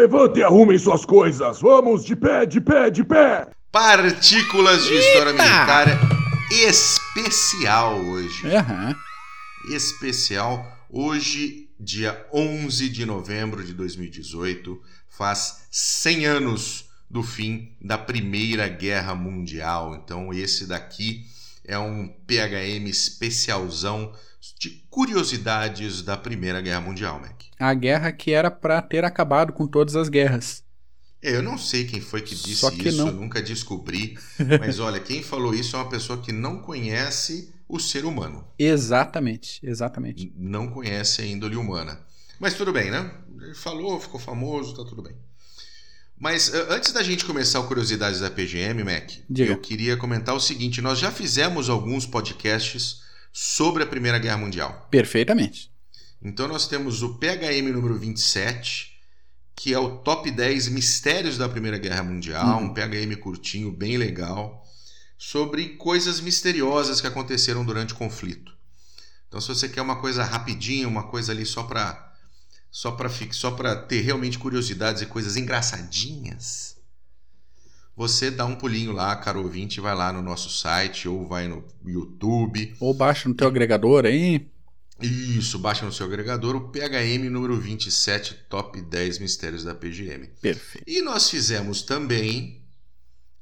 Levantem e arrumem suas coisas. Vamos, de pé, de pé, de pé. Partículas de História Militar especial hoje. Aham. Especial hoje, dia 11 de novembro de 2018, faz 100 anos do fim da Primeira Guerra Mundial. Então esse daqui é um PHM especialzão de curiosidades da Primeira Guerra Mundial, Mac. A guerra que era pra ter acabado com todas as guerras. É, Eu não sei quem foi que disse que isso, não. nunca descobri. Mas olha, quem falou isso é uma pessoa que não conhece o ser humano. Exatamente, exatamente. Não conhece a índole humana. Mas tudo bem, né? Ele falou, ficou famoso, tá tudo bem. Mas eh, antes da gente começar o Curiosidades da PGM, Mac, Diga. eu queria comentar o seguinte: nós já fizemos alguns podcasts sobre a Primeira Guerra Mundial. Perfeitamente. Então nós temos o PHM número 27, que é o top 10 mistérios da Primeira Guerra Mundial, Uhum. um PHM curtinho, bem legal, sobre coisas misteriosas que aconteceram durante o conflito. Então se você quer uma coisa rapidinha, uma coisa ali só para só para só para ter realmente curiosidades e coisas engraçadinhas, você dá um pulinho lá, caro ouvinte, vai lá no nosso site ou vai no YouTube Ou baixa no teu agregador aí. isso, baixa no seu agregador o PHM número 27, Top 10 Mistérios da PGM. Perfeito. E nós fizemos também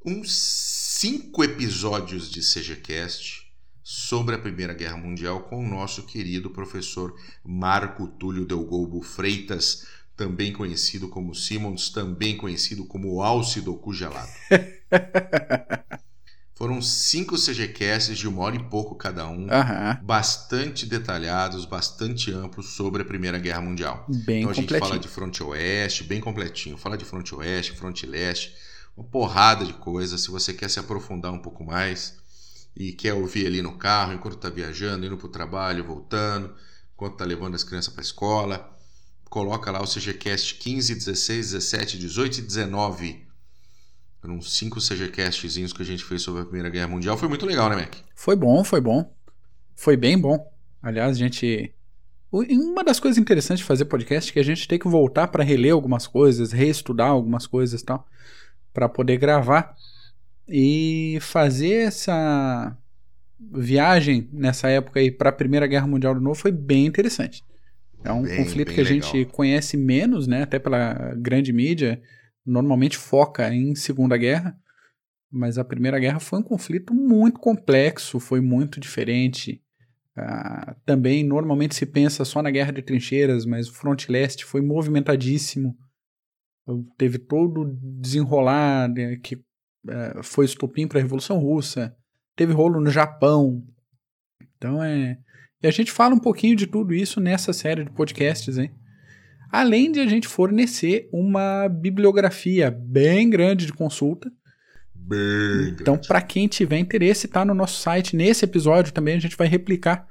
uns cinco episódios de CGCast sobre a Primeira Guerra Mundial com o nosso querido professor Marco Túlio Delgolbo Freitas, também conhecido como Simons, também conhecido como Álcido Cugelado. Foram cinco CGCasts de uma hora e pouco cada um Aham. bastante detalhados, bastante amplos sobre a Primeira Guerra Mundial. Bem então a gente fala de fronte oeste, bem completinho. Fala de fronte oeste, fronte leste, uma porrada de coisas. Se você quer se aprofundar um pouco mais e quer ouvir ali no carro, enquanto está viajando, indo para o trabalho, voltando, enquanto está levando as crianças para a escola, coloca lá o CGCast 15, 16, 17, 18 e 19. Foram cinco CGCastzinhos que a gente fez sobre a Primeira Guerra Mundial. Foi muito legal, né, Mac? Foi bom, foi bom. Foi bem bom. Aliás, a gente. Uma das coisas interessantes de fazer podcast é que a gente tem que voltar para reler algumas coisas, reestudar algumas coisas e tal, para poder gravar e fazer essa viagem nessa época aí para a Primeira Guerra Mundial de novo foi bem interessante. É um Bem, conflito bem que a gente legal. conhece menos, né, até pela grande mídia, normalmente foca em Segunda Guerra. Mas a Primeira Guerra foi um conflito muito complexo, foi muito diferente. Ah, também, normalmente se pensa só na guerra de trincheiras, mas o Fronte Leste foi movimentadíssimo. Teve todo o desenrolar né, que foi estopim para a Revolução Russa. Teve rolo no Japão. Então é. E a gente fala um pouquinho de tudo isso nessa série de podcasts, hein? Além de a gente fornecer uma bibliografia bem grande de consulta. Bem Então, para quem tiver interesse, tá no nosso site. Nesse episódio também a gente vai replicar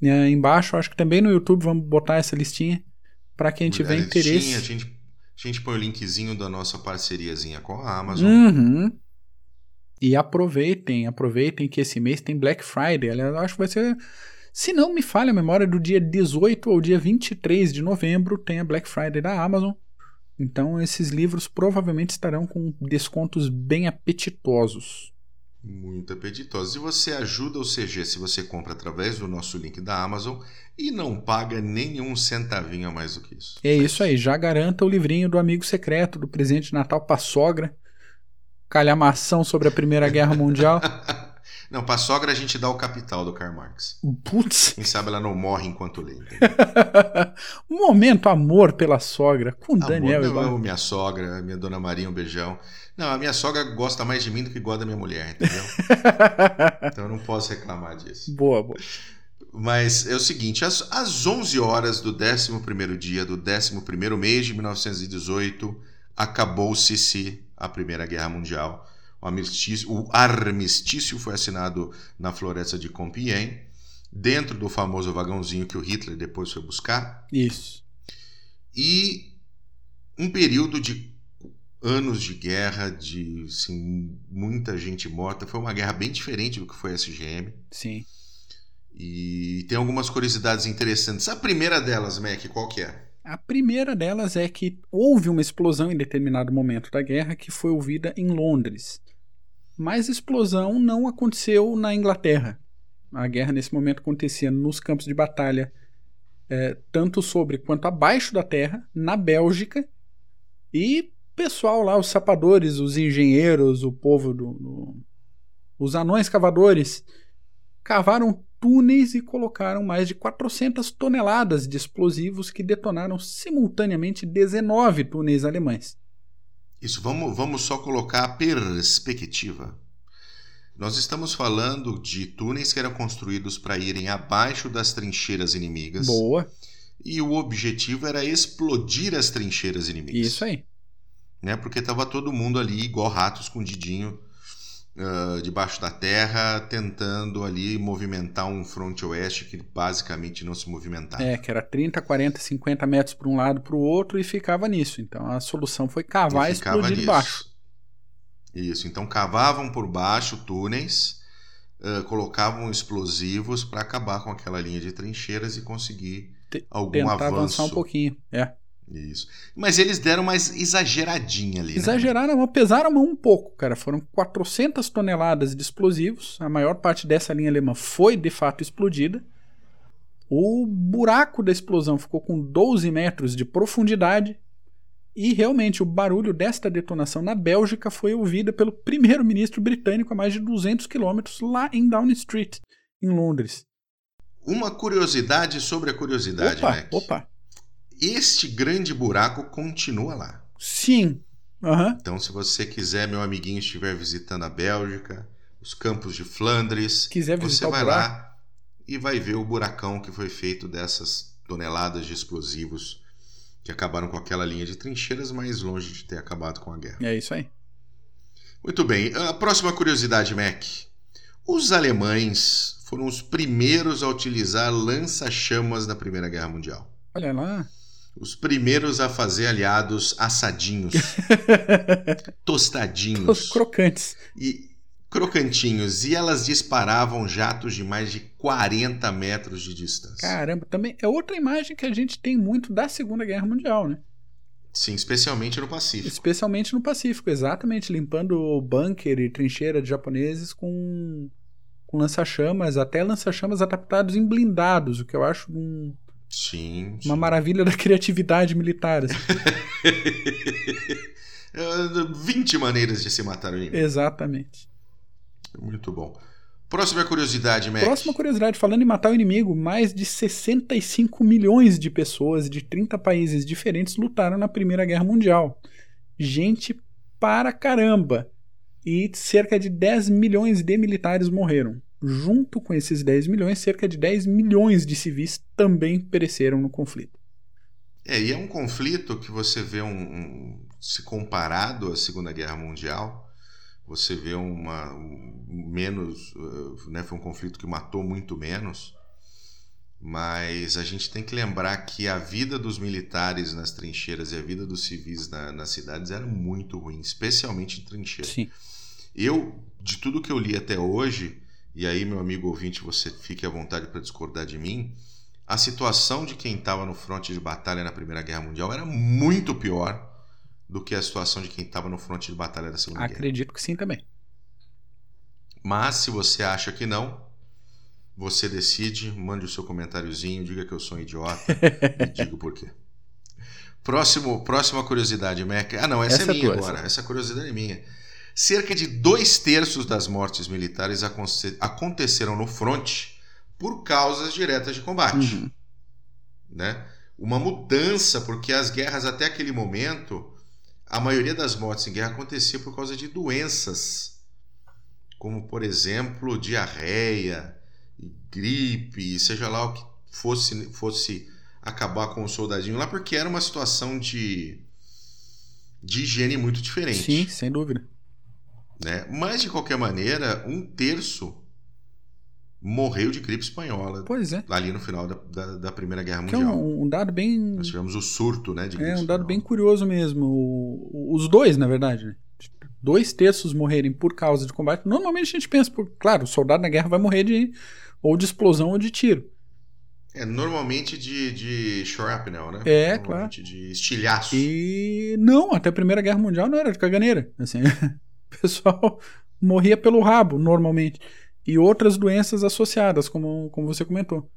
né, embaixo. Acho que também no YouTube vamos botar essa listinha para quem tiver interesse. A gente, a gente põe o linkzinho da nossa parceriazinha com a Amazon. Uhum. E aproveitem, aproveitem que esse mês tem Black Friday. Aliás, acho que vai ser, se não me falha a memória, do dia 18 ao dia 23 de novembro tem a Black Friday da Amazon. Então esses livros provavelmente estarão com descontos bem apetitosos. Muito apetitosa. E você ajuda o CG se você compra através do nosso link da Amazon e não paga nenhum centavinho a mais do que isso. É isso aí, já garanta o livrinho do amigo secreto, do presente de Natal pra sogra. Calhamação sobre a Primeira Guerra Mundial. Não, pra sogra a gente dá o capital do Karl Marx. Putz. Quem sabe ela não morre enquanto lê. um momento amor pela sogra com Amor, Daniel eu amo minha sogra, minha dona Maria, um beijão. Não, a minha sogra gosta mais de mim do que gosta da minha mulher, entendeu? então eu não posso reclamar disso. boa, boa. Mas é o seguinte, às, às 11 horas do 11º dia do 11º mês de 1918, acabou-se a Primeira Guerra Mundial. O armistício, o armistício foi assinado na floresta de Compiègne, dentro do famoso vagãozinho que o Hitler depois foi buscar, Isso. e um período de anos de guerra, de assim, muita gente morta. Foi uma guerra bem diferente do que foi a SGM. Sim. E tem algumas curiosidades interessantes. A primeira delas, Mac, qual que é? A primeira delas é que houve uma explosão em determinado momento da guerra que foi ouvida em Londres. Mas a explosão não aconteceu na Inglaterra. A guerra nesse momento acontecia nos campos de batalha, é, tanto sobre quanto abaixo da terra, na Bélgica. E pessoal lá, os sapadores, os engenheiros, o povo do, do os anões cavadores, cavaram túneis e colocaram mais de 400 toneladas de explosivos que detonaram simultaneamente 19 túneis alemães. Isso, vamos, vamos só colocar a perspectiva. Nós estamos falando de túneis que eram construídos para irem abaixo das trincheiras inimigas. Boa. E o objetivo era explodir as trincheiras inimigas. Isso aí. Né? Porque estava todo mundo ali, igual rato escondidinho, uh, debaixo da terra, tentando ali movimentar um fronte oeste que basicamente não se movimentava. É, que era 30, 40, 50 metros para um lado para o outro e ficava nisso. Então a solução foi cavar e, e explodir nisso. baixo. Isso, então cavavam por baixo túneis, uh, colocavam explosivos para acabar com aquela linha de trincheiras e conseguir T algum tentar avanço. avançar um pouquinho, é. Isso. Mas eles deram mais exageradinha ali. Né? Exageraram, né? pesaram um pouco, cara. Foram 400 toneladas de explosivos. A maior parte dessa linha alemã foi de fato explodida. O buraco da explosão ficou com 12 metros de profundidade. E realmente o barulho desta detonação na Bélgica foi ouvida pelo primeiro-ministro britânico a mais de 200 quilômetros lá em Downing Street, em Londres. Uma curiosidade sobre a curiosidade, opa, Mac. Opa este grande buraco continua lá. Sim. Uhum. Então, se você quiser, meu amiguinho, estiver visitando a Bélgica, os campos de Flandres, quiser você vai lá e vai ver o buracão que foi feito dessas toneladas de explosivos que acabaram com aquela linha de trincheiras mais longe de ter acabado com a guerra. É isso aí. Muito bem. A próxima curiosidade, Mac. Os alemães foram os primeiros a utilizar lança-chamas na Primeira Guerra Mundial. Olha lá. Os primeiros a fazer aliados assadinhos, tostadinhos. Os crocantes. E crocantinhos. E elas disparavam jatos de mais de 40 metros de distância. Caramba, também é outra imagem que a gente tem muito da Segunda Guerra Mundial, né? Sim, especialmente no Pacífico. Especialmente no Pacífico, exatamente. Limpando bunker e trincheira de japoneses com, com lança-chamas, até lança-chamas adaptados em blindados, o que eu acho um Sim. Uma maravilha da criatividade militar. Assim. 20 maneiras de se matar o inimigo. Exatamente. Muito bom. Próxima curiosidade, Mac. Próxima curiosidade, falando em matar o inimigo, mais de 65 milhões de pessoas de 30 países diferentes lutaram na Primeira Guerra Mundial. Gente para caramba. E cerca de 10 milhões de militares morreram. Junto com esses 10 milhões, cerca de 10 milhões de civis também pereceram no conflito. É, e é um conflito que você vê um, um se comparado à Segunda Guerra Mundial, você vê uma um, menos, uh, né, foi um conflito que matou muito menos, mas a gente tem que lembrar que a vida dos militares nas trincheiras e a vida dos civis na, nas cidades era muito ruim, especialmente em trincheiras. Sim. Eu, de tudo que eu li até hoje, e aí, meu amigo ouvinte, você fique à vontade para discordar de mim, a situação de quem estava no fronte de batalha na Primeira Guerra Mundial era muito pior do que a situação de quem estava no fronte de batalha da Segunda Acredito Guerra. Acredito que sim também. Mas se você acha que não, você decide, mande o seu comentáriozinho, diga que eu sou um idiota e diga por quê. Próximo, próxima curiosidade, Mac. Ah, não, essa, essa é minha é tua, agora. Essa... essa curiosidade é minha. Cerca de dois terços das mortes militares aconteceram no fronte por causas diretas de combate. Uhum. Né? Uma mudança, porque as guerras até aquele momento, a maioria das mortes em guerra acontecia por causa de doenças, como por exemplo diarreia, gripe, seja lá o que fosse, fosse acabar com o soldadinho lá, porque era uma situação de, de higiene muito diferente. Sim, sem dúvida. Né? Mas, de qualquer maneira, um terço morreu de gripe espanhola. Pois é. Ali no final da, da, da Primeira Guerra que Mundial. É um, um, dado bem. Nós tivemos o surto, né? De gripe é um espanhola. dado bem curioso mesmo. O, os dois, na verdade, né? Dois terços morrerem por causa de combate. Normalmente a gente pensa, por, claro, o soldado na guerra vai morrer de ou de explosão ou de tiro. É, normalmente de, de shrapnel, né? É, normalmente de estilhaço. E não, até a Primeira Guerra Mundial não era de caganeira. Assim, o pessoal morria pelo rabo, normalmente. E outras doenças associadas, como, como você comentou.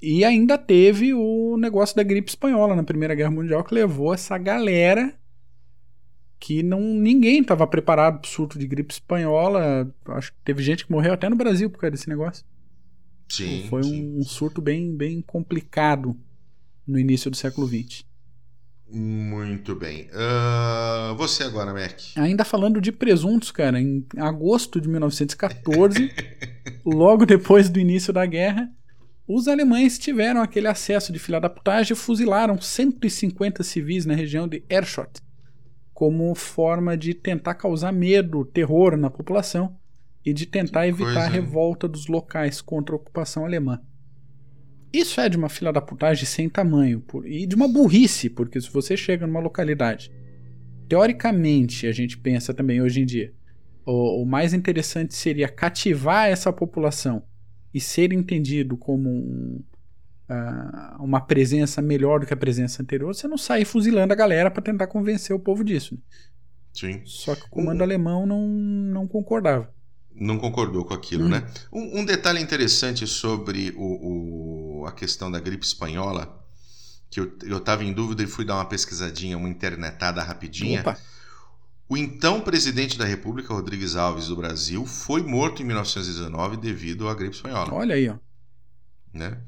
E ainda teve o negócio da gripe espanhola na Primeira Guerra Mundial, que levou essa galera que não ninguém estava preparado para o surto de gripe espanhola. Acho que teve gente que morreu até no Brasil por causa desse negócio. Sim. Foi sim. um surto bem, bem complicado no início do século XX. Muito bem. Uh, você agora, Mac. Ainda falando de presuntos, cara, em agosto de 1914, logo depois do início da guerra, os alemães tiveram aquele acesso de filha da putagem e fuzilaram 150 civis na região de Erschot, como forma de tentar causar medo, terror na população e de tentar Que evitar coisa, a revolta dos locais contra a ocupação alemã. Isso é de uma filha da putagem sem tamanho por- e de uma burrice, porque se você chega numa localidade, teoricamente, a gente pensa também hoje em dia, o, o mais interessante seria cativar essa população e ser entendido como um, ah, uma presença melhor do que a presença anterior, você não sai fuzilando a galera para tentar convencer o povo disso. né? Sim. Só que o comando Um- alemão não, não concordava. Não concordou com aquilo, Hum. né? Um, um detalhe interessante sobre o, o- a questão da gripe espanhola, que eu, eu tava em dúvida e fui dar uma pesquisadinha, uma internetada rapidinha. Opa, O então presidente da República, Rodrigues Alves do Brasil, foi morto em 1919 devido à gripe espanhola. olha aí, ó. né?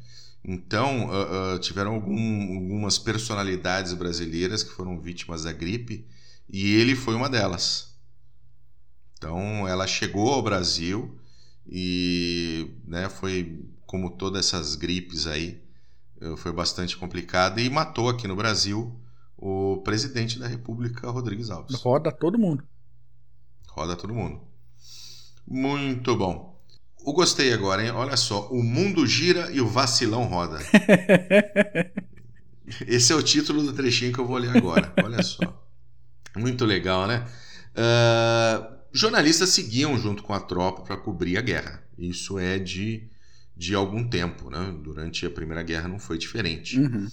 Então, ah, ah, tiveram algum- algumas personalidades brasileiras que foram vítimas da gripe e ele foi uma delas. Então, ela chegou ao Brasil e né, foi, como todas essas gripes aí, eh, foi bastante complicada e matou aqui no Brasil o presidente da República, Rodrigues Alves. Roda todo mundo. Roda todo mundo. Muito bom. O gostei agora, hein? Olha só. O mundo gira e o vacilão roda. Esse é o título do trechinho que eu vou ler agora. Olha só. Muito legal, né? Ah, jornalistas seguiam junto com a tropa para cobrir a guerra. Isso é de, de algum tempo, né? Durante a Primeira Guerra não foi diferente. Uhum.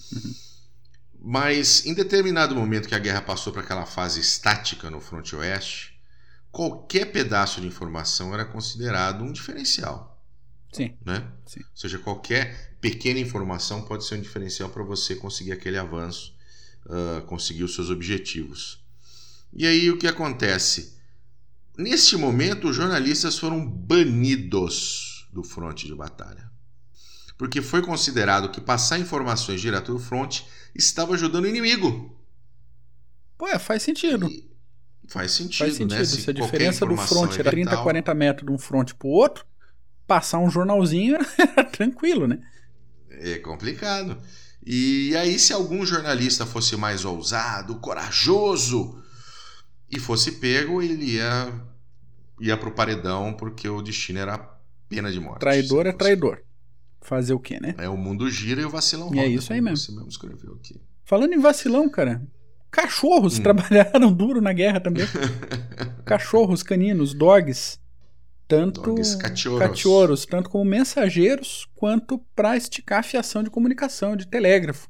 Mas em determinado momento que a guerra passou para aquela fase estática no fronte oeste, qualquer pedaço de informação era considerado um diferencial, Sim. né? Sim. Ou seja, qualquer pequena informação pode ser um diferencial para você conseguir aquele avanço, ah, conseguir os seus objetivos. E aí o que acontece? Neste momento, os jornalistas foram banidos do fronte de batalha. Porque foi considerado que passar informações direto do fronte estava ajudando o inimigo. Pô, é, faz sentido. E faz sentido, Faz sentido. né? Se a qualquer diferença do informação front é era 30, vital- 40 metros de um front pro outro, passar um jornalzinho era tranquilo, né? É complicado. E aí, se algum jornalista fosse mais ousado, corajoso e fosse pego, ele ia, ia pro paredão porque o destino era pena de morte. Traidor é traidor. Fazer o quê, né? É o mundo gira e o vacilão E é roda, isso aí mesmo. Você mesmo escreveu aqui. Falando em vacilão, cara, cachorros Hum. trabalharam duro na guerra também. cachorros, caninos, dogs. Tanto Dogs cachorros. cachorros, tanto como mensageiros, quanto para esticar a fiação de comunicação, de telégrafo.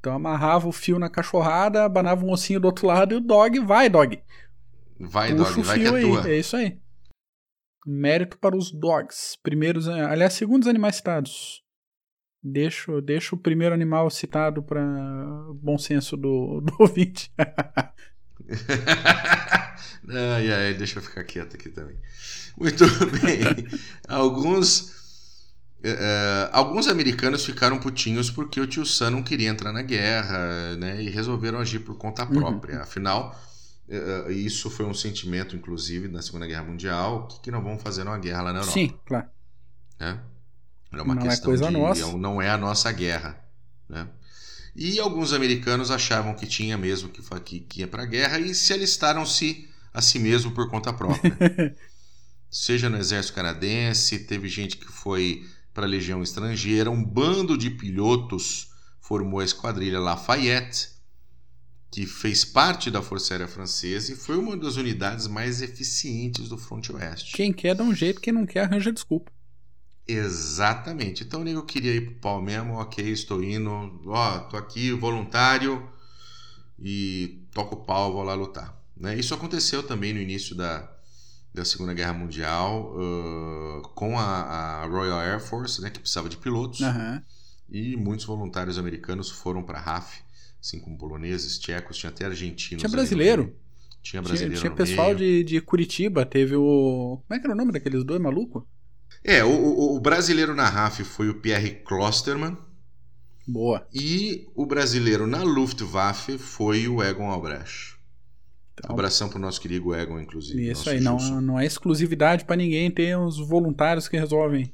Então amarrava o fio na cachorrada, abanava um ossinho do outro lado e o dog vai, dog. Vai, Puxa dog, o vai que é aí. tua. É isso aí. Mérito para os dogs. Primeiros, aliás, segundos animais citados. Deixo, deixo o primeiro animal citado para bom senso do, do ouvinte. ai, ai, deixa eu ficar quieto aqui também. Muito bem. Alguns. Eh, alguns americanos ficaram putinhos porque o tio Sam não queria entrar na guerra né, e resolveram agir por conta Uhum. própria. Afinal, eh, eh, isso foi um sentimento, inclusive, na Segunda Guerra Mundial. O que, que nós vamos fazer numa guerra lá na Europa? Sim, claro. É uma Não é questão coisa de nossa. não é a nossa guerra, né? E alguns americanos achavam que tinha mesmo que que, que ia para a guerra e se alistaram-se a si mesmo por conta própria. Seja no exército canadense, teve gente que foi para a legião estrangeira, um bando de pilotos formou a esquadrilha Lafayette, que fez parte da Força Aérea Francesa e foi uma das unidades mais eficientes do fronte oeste. Quem quer dá um jeito, quem não quer arranja desculpa. Exatamente. Então, nego queria ir pro pau mesmo, ok, estou indo, ó, tô aqui, voluntário, e toco o pau, vou lá lutar. Né? Isso aconteceu também no início da, da Segunda Guerra Mundial, uh, com a, a, Royal Air Force, né, que precisava de pilotos, Aham. e muitos voluntários americanos foram para a RAF, assim como poloneses, tchecos, tinha até argentinos. Tinha brasileiro. Tinha Tinha, brasileiro tinha no pessoal meio. de, de Curitiba, teve o. Como é que era o nome daqueles dois malucos? É, o, o- o brasileiro na RAF foi o Pierre Klosterman, Boa. e o brasileiro na Luftwaffe foi o Egon Albrecht. Então, Abração pro nosso querido Egon, inclusive. isso aí, não, Gilson. não é exclusividade pra ninguém ter os voluntários que resolvem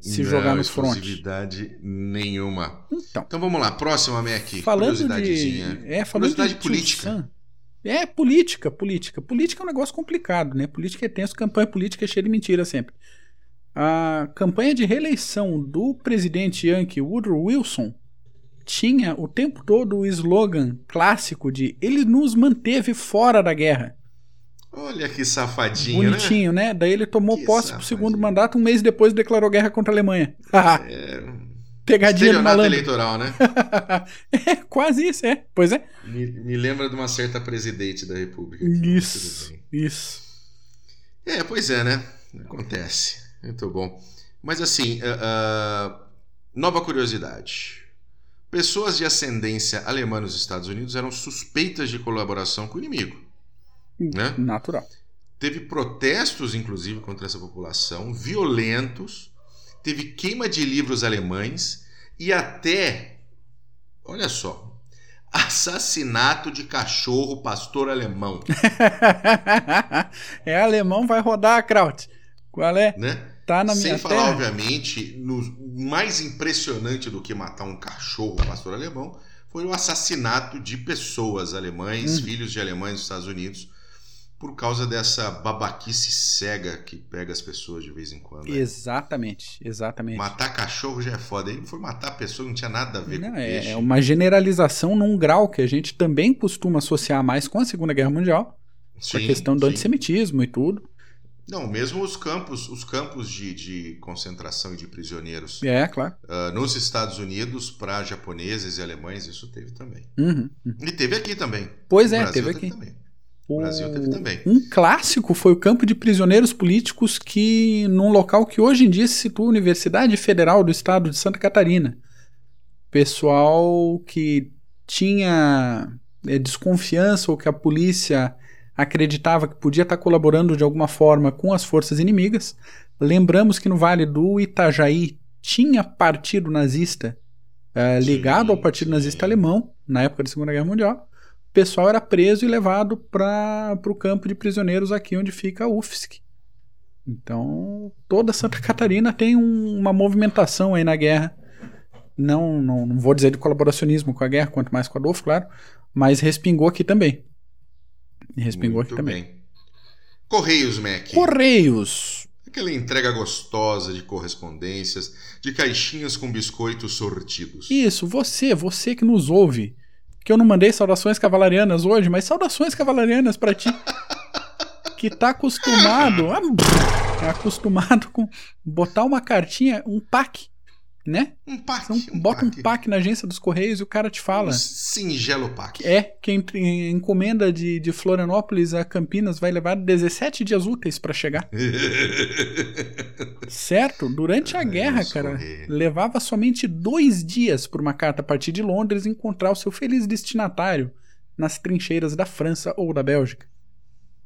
se Não, jogar nos frontes. exclusividade nenhuma. Então, Então vamos lá, próxima, Mac. falando de. É, falando Curiosidade de política. É, política, política. Política é um negócio complicado, né? Política é tenso, campanha política é cheia de mentira sempre. A campanha de reeleição do presidente Yankee Woodrow Wilson tinha o tempo todo o slogan clássico de ele nos manteve fora da guerra. Olha que safadinho, né? Bonitinho, né? Daí ele tomou Que posse pro safadinho. segundo mandato, um mês depois declarou guerra contra a Alemanha. É, Pegadinha do malandro. eleitoral, né? é, quase isso, é. Pois é. Me, me lembra de uma certa presidente da República. tudo Isso, isso. É, pois é, né? Acontece. Muito bom. Mas assim, ah, ah, nova curiosidade. Pessoas de ascendência alemã nos Estados Unidos eram suspeitas de colaboração com o inimigo. Né? Natural. Teve protestos, inclusive, contra essa população, violentos. Teve queima de livros alemães e até, olha só, assassinato de cachorro pastor alemão, é alemão, vai rodar a Kraut. Qual é? né? Tá na Sem minha falar, terra. obviamente, no mais impressionante do que matar um cachorro pastor alemão foi o assassinato de pessoas alemães, Hum. filhos de alemães nos Estados Unidos, por causa dessa babaquice cega que pega as pessoas de vez em quando. né? Exatamente, exatamente. Matar cachorro já é foda. Aí foi matar pessoa não tinha nada a ver Não, com é, peixe. é uma generalização num grau que a gente também costuma associar mais com a Segunda Guerra Mundial, com a Sim, questão do sim. antissemitismo e tudo. Não, mesmo os campos, os campos de, de concentração e de prisioneiros É, claro. ah, nos Estados Unidos para japoneses e alemães, isso teve também. Uhum, uhum. E teve aqui também. Pois é, teve aqui. também. O Brasil teve também. Um clássico foi o campo de prisioneiros políticos que num local que hoje em dia se situa a Universidade Federal do Estado de Santa Catarina. Pessoal que tinha é, desconfiança ou que a polícia acreditava que podia estar colaborando de alguma forma com as forças inimigas. Lembramos que no Vale do Itajaí tinha partido nazista eh, ligado ao partido nazista alemão na época da Segunda Guerra Mundial o pessoal era preso e levado para o campo de prisioneiros aqui onde fica a UFSC. Então, toda Santa Catarina tem um- uma movimentação aí na guerra. Não, não, não vou dizer de colaboracionismo com a guerra, quanto mais com a Adolfo, claro, mas respingou aqui também. Respingou Muito aqui também. bem. Correios, Mac. Correios. Aquela entrega gostosa de correspondências, de caixinhas com biscoitos sortidos. Isso, você, você que nos ouve. Que eu não mandei saudações cavalarianas hoje, mas saudações cavalarianas pra ti. que tá acostumado, ah, é acostumado com botar uma cartinha, um pack, né? Um pack. Então, um bota pack. um pack na agência dos Correios e o cara te fala. Um singelo pack. É, que entre- encomenda de, de Florianópolis a Campinas vai levar 17 dias úteis pra chegar. Certo? Durante a guerra, cara, levava somente dois dias por uma carta a partir de Londres encontrar o seu feliz destinatário nas trincheiras da França ou da Bélgica.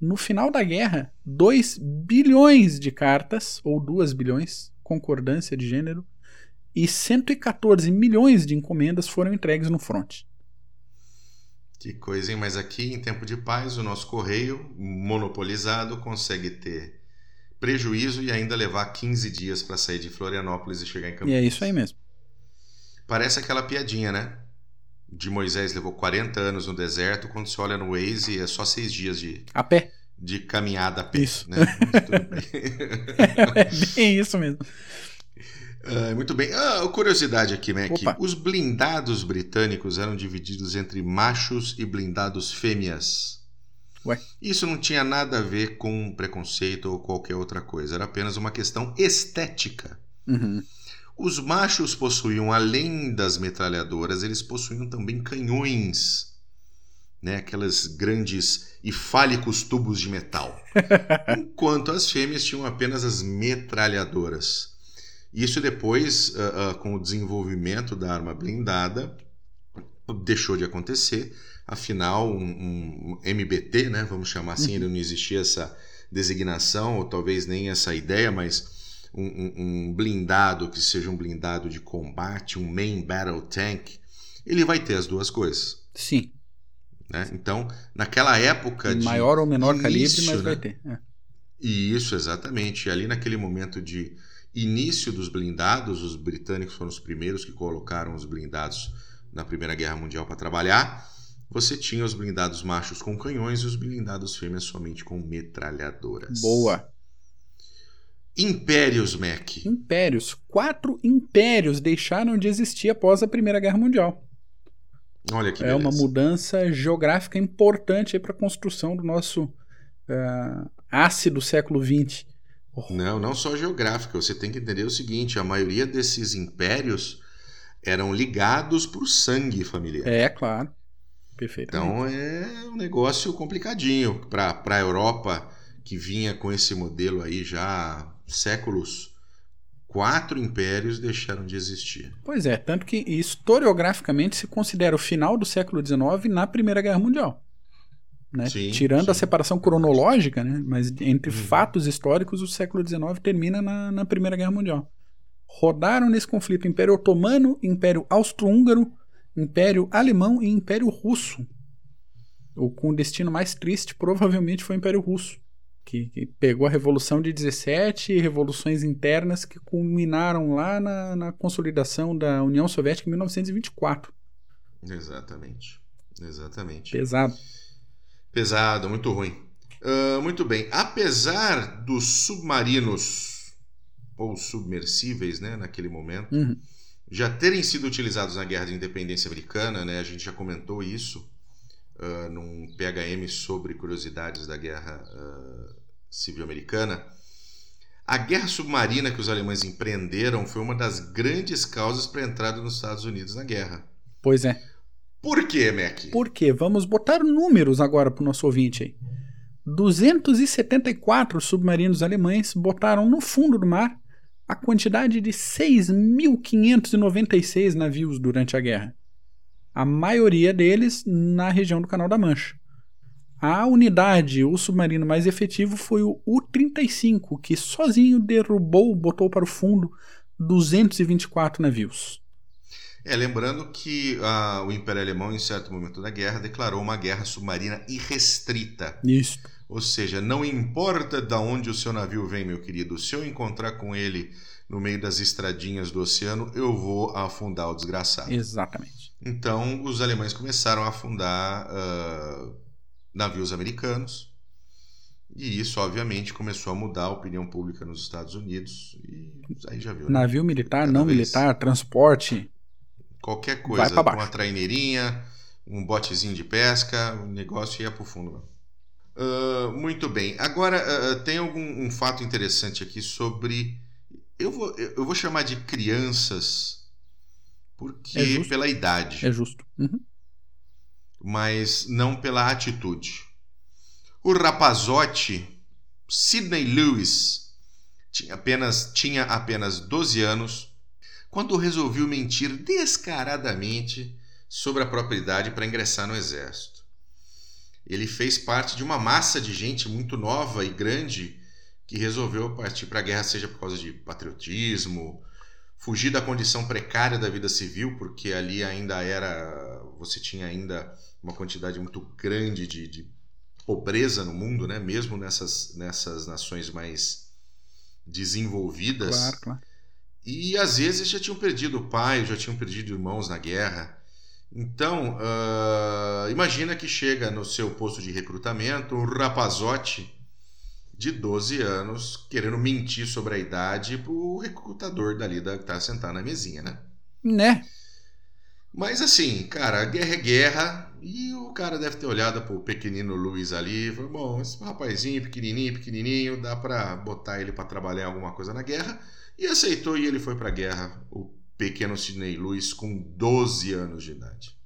No final da guerra, 2 bilhões de cartas, ou 2 bilhões, concordância de gênero, e 114 milhões de encomendas foram entregues no front. Que coisa, hein? Mas aqui, em tempo de paz, o nosso correio, monopolizado, consegue ter prejuízo e ainda levar 15 dias para sair de Florianópolis e chegar em E Campinas. é isso aí mesmo. Parece aquela piadinha, né? De Moisés levou 40 anos no deserto, quando você olha no Waze é só seis dias de, A pé. de caminhada a pé. Isso. Né? É bem isso mesmo. Ah, muito bem. Ah, curiosidade aqui, Mac. Opa. Os blindados britânicos eram divididos entre machos e blindados fêmeas. Ué. Isso não tinha nada a ver com preconceito ou qualquer outra coisa. Era apenas uma questão estética. Uhum. Os machos possuíam, além das metralhadoras, eles possuíam também canhões, né? aquelas grandes e fálicos tubos de metal. Enquanto as fêmeas tinham apenas as metralhadoras. Isso depois, uh, uh, com o desenvolvimento da arma blindada, deixou de acontecer. Afinal, um, um MBT, né? vamos chamar assim, ainda não existia essa designação, ou talvez nem essa ideia, mas um, um, um, blindado que seja um blindado de combate, um main battle tank, ele vai ter as duas coisas. Sim. Né? Então, naquela época de maior ou menor início, calibre, mas né? vai ter. É. Isso, exatamente. E ali naquele momento de início dos blindados, os britânicos foram os primeiros que colocaram os blindados na Primeira Guerra Mundial para trabalhar. Você tinha os blindados machos com canhões e os blindados fêmeas somente com metralhadoras. Boa. Impérios, Mac. Impérios. Quatro impérios deixaram de existir após a Primeira Guerra Mundial. Olha que é beleza. uma mudança geográfica importante para a construção do nosso uh, ácido século XX. Não, não só geográfica. Você tem que entender o seguinte: a maioria desses impérios eram ligados por sangue familiar. É, claro. Perfeito. Então é um negócio complicadinho para a Europa que vinha com esse modelo aí já há séculos. Quatro impérios deixaram de existir. Pois é, tanto que historiograficamente se considera o final do século XIX na Primeira Guerra Mundial. Né? Sim, Tirando sim. a separação cronológica, né? mas entre Uhum. fatos históricos, o século XIX termina na, na Primeira Guerra Mundial. Rodaram nesse conflito Império Otomano, Império Austro-Húngaro, Império Alemão e Império Russo. O com o destino mais triste provavelmente foi o Império Russo, que, que pegou a Revolução de 17 e revoluções internas que culminaram lá na, na consolidação da União Soviética em 1924. Exatamente. Exatamente. Pesado. Pesado, muito ruim. Ah, muito bem. Apesar dos submarinos ou submersíveis, né, naquele momento, Uhum. já terem sido utilizados na Guerra de Independência Americana, né, a gente já comentou isso ah, num PHM sobre curiosidades da Guerra ah, Civil Americana. A guerra submarina que os alemães empreenderam foi uma das grandes causas para a entrada dos Estados Unidos na guerra. Pois é. Por quê, Mac? Por quê? Vamos botar números agora para o nosso ouvinte aí. 274 submarinos alemães botaram no fundo do mar a quantidade de 6.596 navios durante a guerra. A maioria deles na região do Canal da Mancha. A unidade, o submarino mais efetivo foi o U-35, que sozinho derrubou, botou para o fundo 224 navios. É, lembrando que ah, o Império Alemão, em certo momento da guerra, declarou uma guerra submarina irrestrita. Isso. Ou seja, não importa de onde o seu navio vem, meu querido, se eu encontrar com ele no meio das estradinhas do oceano, eu vou afundar o desgraçado. Exatamente. Então, os alemães começaram a afundar ah, navios americanos. E isso, obviamente, começou a mudar a opinião pública nos Estados Unidos. E aí já viu. né? Navio militar, Cada não vez. militar, transporte. Qualquer coisa, uma traineirinha, um botezinho de pesca, o negócio ia pro fundo. mesmo. Ah, muito bem. Agora, ah, tem algum um fato interessante aqui sobre. Eu vou, eu vou chamar de crianças, porque É justo. pela idade, É justo. Uhum. mas não pela atitude. O rapazote Sidney Lewis tinha apenas, tinha apenas 12 anos quando resolveu mentir descaradamente sobre a propriedade para ingressar no exército. Ele fez parte de uma massa de gente muito nova e grande que resolveu partir para a guerra, seja por causa de patriotismo, fugir da condição precária da vida civil, porque ali ainda era. Você tinha ainda uma quantidade muito grande de, de pobreza no mundo, né? mesmo nessas, nessas nações mais desenvolvidas. Claro, claro. E às vezes já tinham perdido o pai, já tinham perdido irmãos na guerra. Então, ah, imagina que chega no seu posto de recrutamento um rapazote de 12 anos querendo mentir sobre a idade pro recrutador dali da, que tá sentado na mesinha, né? Né? Mas assim, cara, guerra é guerra. E o cara deve ter olhado pro pequenino Luiz ali e falou: bom, esse rapazinho pequenininho, pequenininho, dá pra botar ele pra trabalhar alguma coisa na guerra. E aceitou e ele foi para a guerra, o pequeno Sidney Lewis, com 12 anos de idade.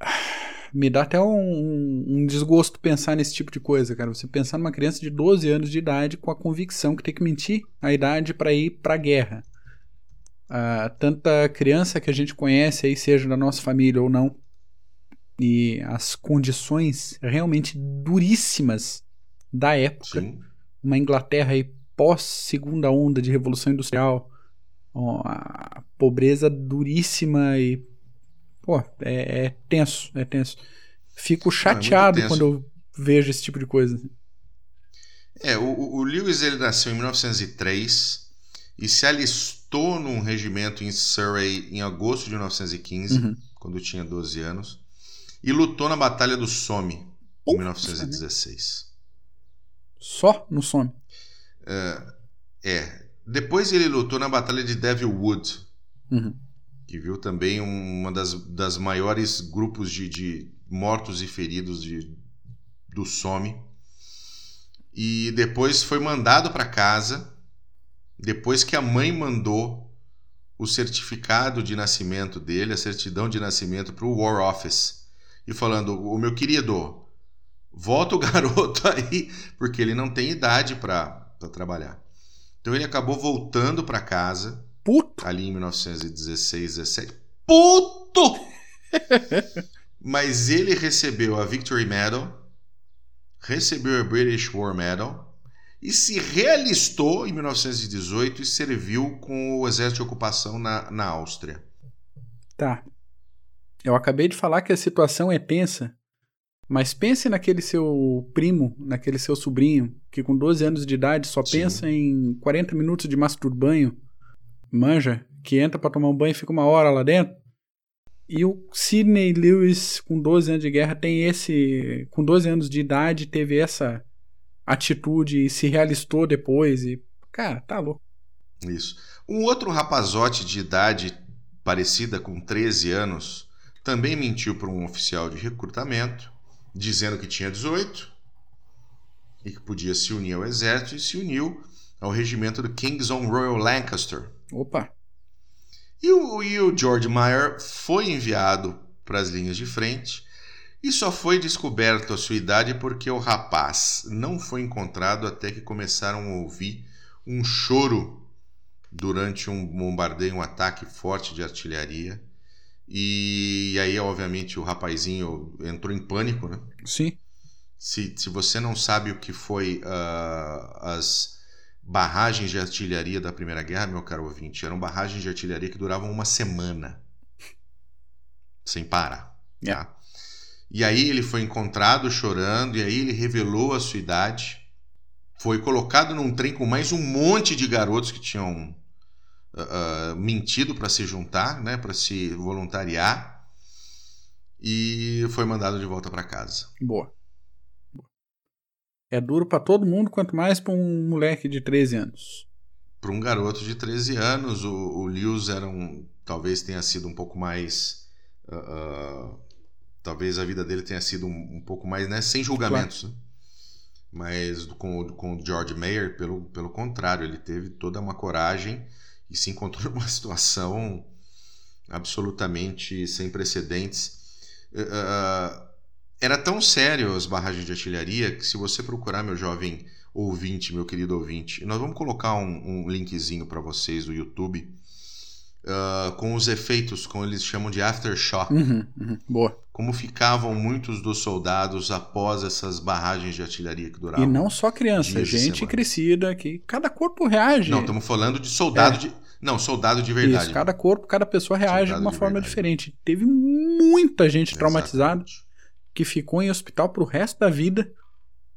Me dá até um, um, desgosto pensar nesse tipo de coisa, cara. Você pensar numa criança de 12 anos de idade com a convicção que tem que mentir a idade para ir para a guerra. Uh, tanta criança que a gente conhece aí, seja da nossa família ou não, e as condições realmente duríssimas da época. Sim. Uma Inglaterra aí pós segunda onda de revolução industrial, a pobreza duríssima e pô, é, é tenso, é tenso. Fico é chateado é quando eu vejo esse tipo de coisa. É, o, o Lewis ele nasceu em 1903 e se alistou num regimento em Surrey em agosto de 1915, uhum. quando tinha 12 anos, e lutou na Batalha do Somme em 1916. Só no Somme? Uh, é. Depois ele lutou na Batalha de Devil Wood, uhum. que viu também uma das, das maiores grupos de, de mortos e feridos de, do Somme. E depois foi mandado para casa, depois que a mãe mandou o certificado de nascimento dele, a certidão de nascimento para o War Office, e falando: O meu querido, volta o garoto aí, porque ele não tem idade para trabalhar. Então ele acabou voltando para casa. Puto! Ali em 1916, 17. Puto! Mas ele recebeu a Victory Medal, recebeu a British War Medal e se realistou em 1918 e serviu com o exército de ocupação na, na Áustria. Tá. Eu acabei de falar que a situação é tensa mas pense naquele seu primo, naquele seu sobrinho, que com 12 anos de idade só Sim. pensa em 40 minutos de masturbanho, manja, que entra para tomar um banho e fica uma hora lá dentro. E o Sidney Lewis, com 12 anos de guerra, tem esse. Com 12 anos de idade, teve essa atitude e se realistou depois. E, cara, tá louco. Isso. Um outro rapazote de idade parecida com 13 anos também mentiu para um oficial de recrutamento dizendo que tinha 18 e que podia se unir ao exército e se uniu ao regimento do King's Own Royal Lancaster. Opa! E o, e o George Meyer foi enviado para as linhas de frente e só foi descoberto a sua idade porque o rapaz não foi encontrado até que começaram a ouvir um choro durante um bombardeio, um ataque forte de artilharia e aí, obviamente, o rapazinho entrou em pânico, né? Sim. Se, se você não sabe o que foi uh, as barragens de artilharia da Primeira Guerra, meu caro ouvinte, eram barragens de artilharia que duravam uma semana. Sem parar. Yeah. Tá? E aí ele foi encontrado chorando, e aí ele revelou a sua idade. Foi colocado num trem com mais um monte de garotos que tinham uh, mentido para se juntar, né, para se voluntariar e foi mandado de volta para casa. Boa. É duro para todo mundo, quanto mais para um moleque de 13 anos. Para um garoto de 13 anos, o, o Lewis era um, talvez tenha sido um pouco mais. Uh, uh, talvez a vida dele tenha sido um, um pouco mais, né, sem julgamentos. Claro. Né? Mas com, com o George Mayer, pelo, pelo contrário, ele teve toda uma coragem e se encontrou numa situação absolutamente sem precedentes. Uh, era tão sério as barragens de artilharia que se você procurar, meu jovem ouvinte, meu querido ouvinte, nós vamos colocar um, um linkzinho para vocês do YouTube uh, com os efeitos, como eles chamam de aftershock. Uhum, uhum, boa. Como ficavam muitos dos soldados após essas barragens de artilharia que duravam. E não só criança, gente crescida, que cada corpo reage. Não, estamos falando de soldado é. de. Não, soldado de verdade. Isso, cada corpo, cada pessoa reage soldado de uma de forma diferente. Teve muita gente traumatizada que ficou em hospital pro resto da vida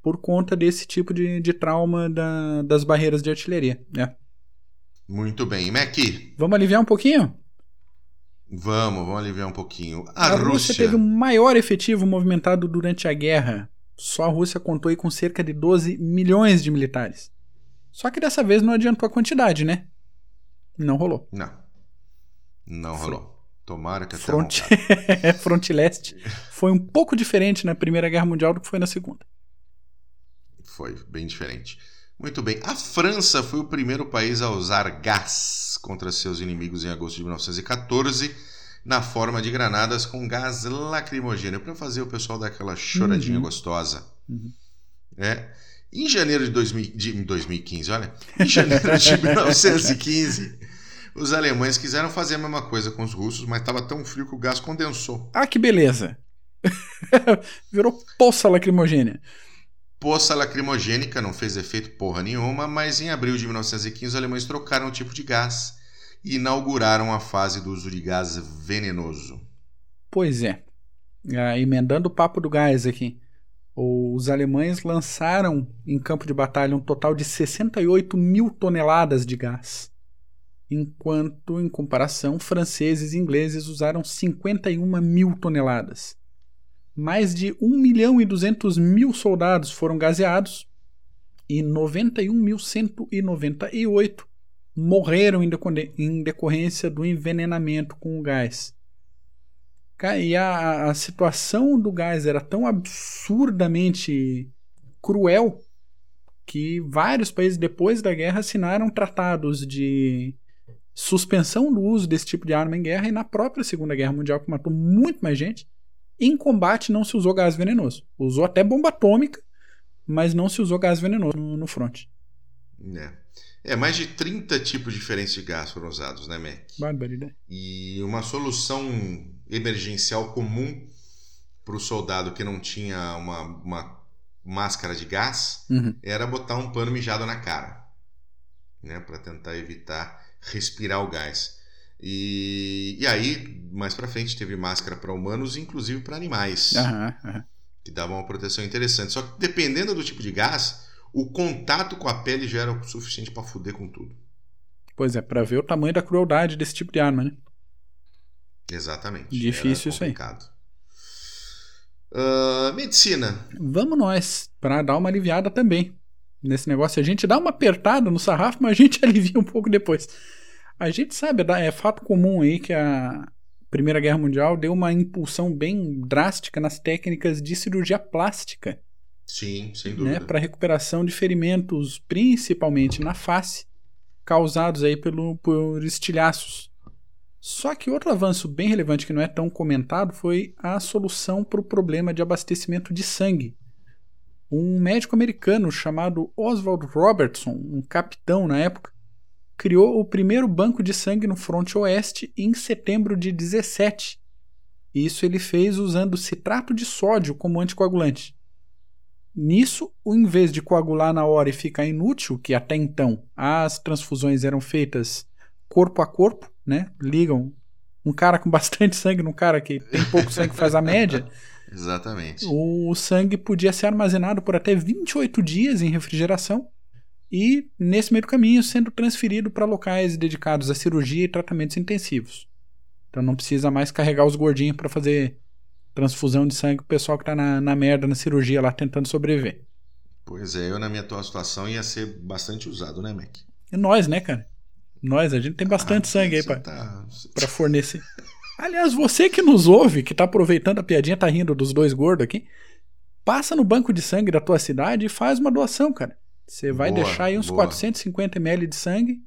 por conta desse tipo de, de trauma da, das barreiras de artilharia. Né? Muito bem. Mac. Vamos aliviar um pouquinho? Vamos, vamos aliviar um pouquinho. A, a Rússia... Rússia teve o maior efetivo movimentado durante a guerra. Só a Rússia contou aí com cerca de 12 milhões de militares. Só que dessa vez não adiantou a quantidade, né? Não rolou. Não. Não rolou. Tomara que até Front... Front Leste foi um pouco diferente na Primeira Guerra Mundial do que foi na Segunda. Foi bem diferente. Muito bem. A França foi o primeiro país a usar gás contra seus inimigos em agosto de 1914, na forma de granadas com gás lacrimogêneo, para fazer o pessoal dar aquela choradinha Uhum. gostosa. Uhum. É. Em janeiro de, 2000 de em 2015, olha, em janeiro de 1915, os alemães quiseram fazer a mesma coisa com os russos, mas estava tão frio que o gás condensou. Ah, que beleza! Virou poça lacrimogênea. Poça lacrimogênica não fez efeito porra nenhuma, mas em abril de 1915 os alemães trocaram o tipo de gás e inauguraram a fase do uso de gás venenoso. Pois é. Ah, emendando o papo do gás aqui. Os alemães lançaram em campo de batalha um total de 68 mil toneladas de gás. Enquanto, em comparação, franceses e ingleses usaram 51 mil toneladas. Mais de 1 milhão e 200 mil soldados foram gaseados e 91.198 morreram em decorrência do envenenamento com o gás. E a, a situação do gás era tão absurdamente cruel que vários países depois da guerra assinaram tratados de suspensão do uso desse tipo de arma em guerra e na própria Segunda Guerra Mundial, que matou muito mais gente, em combate não se usou gás venenoso. Usou até bomba atômica, mas não se usou gás venenoso no, no front. É. é, mais de 30 tipos diferentes de gás foram usados, né, Mac? Barbaridade. E uma solução emergencial comum para o soldado que não tinha uma, uma máscara de gás Uhum. era botar um pano mijado na cara, né, para tentar evitar respirar o gás. E, e aí, mais para frente, teve máscara para humanos, inclusive para animais, Aham, aham. que davam uma proteção interessante. Só que dependendo do tipo de gás, o contato com a pele já era o suficiente para fuder com tudo. Pois é, pra ver o tamanho da crueldade desse tipo de arma, né? Exatamente. Difícil isso aí. Ah, medicina. Vamos nós, pra dar uma aliviada também. Nesse negócio, a gente dá uma apertada no sarrafo, mas a gente alivia um pouco depois. A gente sabe, é fato comum aí que a Primeira Guerra Mundial deu uma impulsão bem drástica nas técnicas de cirurgia plástica, Sim, sem né, dúvida. para recuperação de ferimentos, principalmente na face, causados aí pelo, por estilhaços. Só que outro avanço bem relevante que não é tão comentado foi a solução para o problema de abastecimento de sangue. Um médico americano chamado Oswald Robertson, um capitão na época, criou o primeiro banco de sangue no fronte oeste em setembro de 17. Isso ele fez usando citrato de sódio como anticoagulante. Nisso, em vez de coagular na hora e ficar inútil, que até então as transfusões eram feitas corpo a corpo, né? Ligam um cara com bastante sangue num cara que tem pouco sangue faz a média. Exatamente. O sangue podia ser armazenado por até 28 dias em refrigeração e, nesse meio caminho, sendo transferido para locais dedicados à cirurgia e tratamentos intensivos. Então não precisa mais carregar os gordinhos para fazer transfusão de sangue o pessoal que tá na, na merda na cirurgia lá tentando sobreviver. Pois é, eu na minha atual situação ia ser bastante usado, né, Mac? E nós, né, cara? Nós, a gente tem bastante Ah, sangue aí pra, tá- pra fornecer. Aliás, você que nos ouve, que tá aproveitando a piadinha, tá rindo dos dois gordos aqui, passa no banco de sangue da tua cidade e faz uma doação, cara. Você vai Boa, deixar aí uns boa. 450 ml de sangue